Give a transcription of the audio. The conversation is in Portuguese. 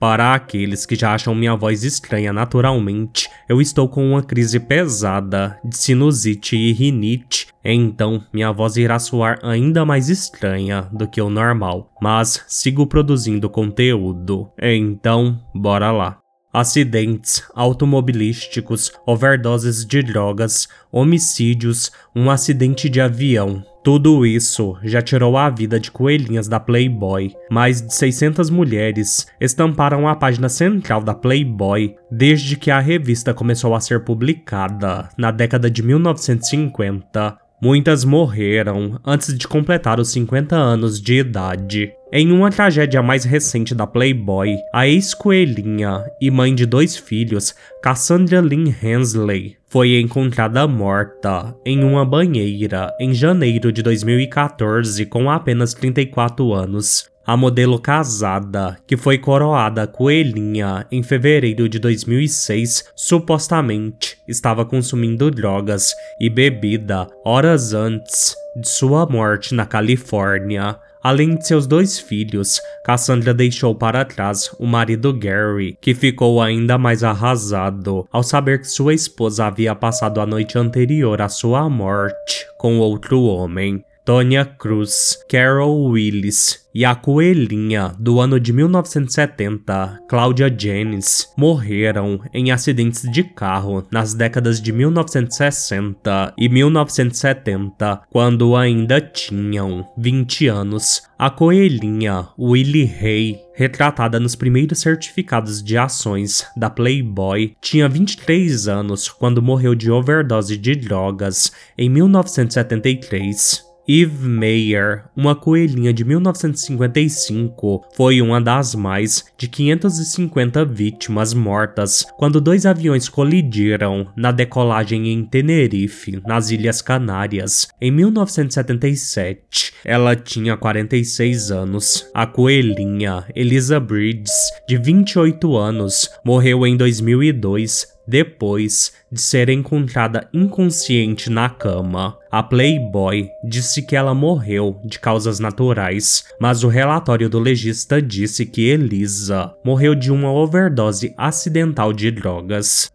Para aqueles que já acham minha voz estranha naturalmente, eu estou com uma crise pesada de sinusite e rinite, então minha voz irá soar ainda mais estranha do que o normal, mas sigo produzindo conteúdo. Então, bora lá acidentes automobilísticos, overdoses de drogas, homicídios, um acidente de avião. Tudo isso já tirou a vida de coelhinhas da Playboy. Mais de 600 mulheres estamparam a página central da Playboy desde que a revista começou a ser publicada, na década de 1950. Muitas morreram antes de completar os 50 anos de idade. Em uma tragédia mais recente da Playboy, a ex-coelhinha e mãe de dois filhos, Cassandra Lynn Hensley, foi encontrada morta em uma banheira em janeiro de 2014 com apenas 34 anos a modelo casada, que foi coroada coelhinha em fevereiro de 2006, supostamente estava consumindo drogas e bebida horas antes de sua morte na Califórnia. Além de seus dois filhos, Cassandra deixou para trás o marido Gary, que ficou ainda mais arrasado ao saber que sua esposa havia passado a noite anterior à sua morte com outro homem. Tonya Cruz, Carol Willis e a coelhinha do ano de 1970, Claudia Jennings, morreram em acidentes de carro nas décadas de 1960 e 1970, quando ainda tinham 20 anos. A coelhinha Willie Hay, retratada nos primeiros certificados de ações da Playboy, tinha 23 anos quando morreu de overdose de drogas em 1973. Eve Meyer, uma coelhinha de 1955, foi uma das mais de 550 vítimas mortas quando dois aviões colidiram na decolagem em Tenerife, nas Ilhas Canárias, em 1977. Ela tinha 46 anos. A coelhinha, Elisa Bridges, de 28 anos, morreu em 2002 depois de ser encontrada inconsciente na cama. A Playboy disse que ela morreu de causas naturais, mas o relatório do legista disse que Elisa morreu de uma overdose acidental de drogas.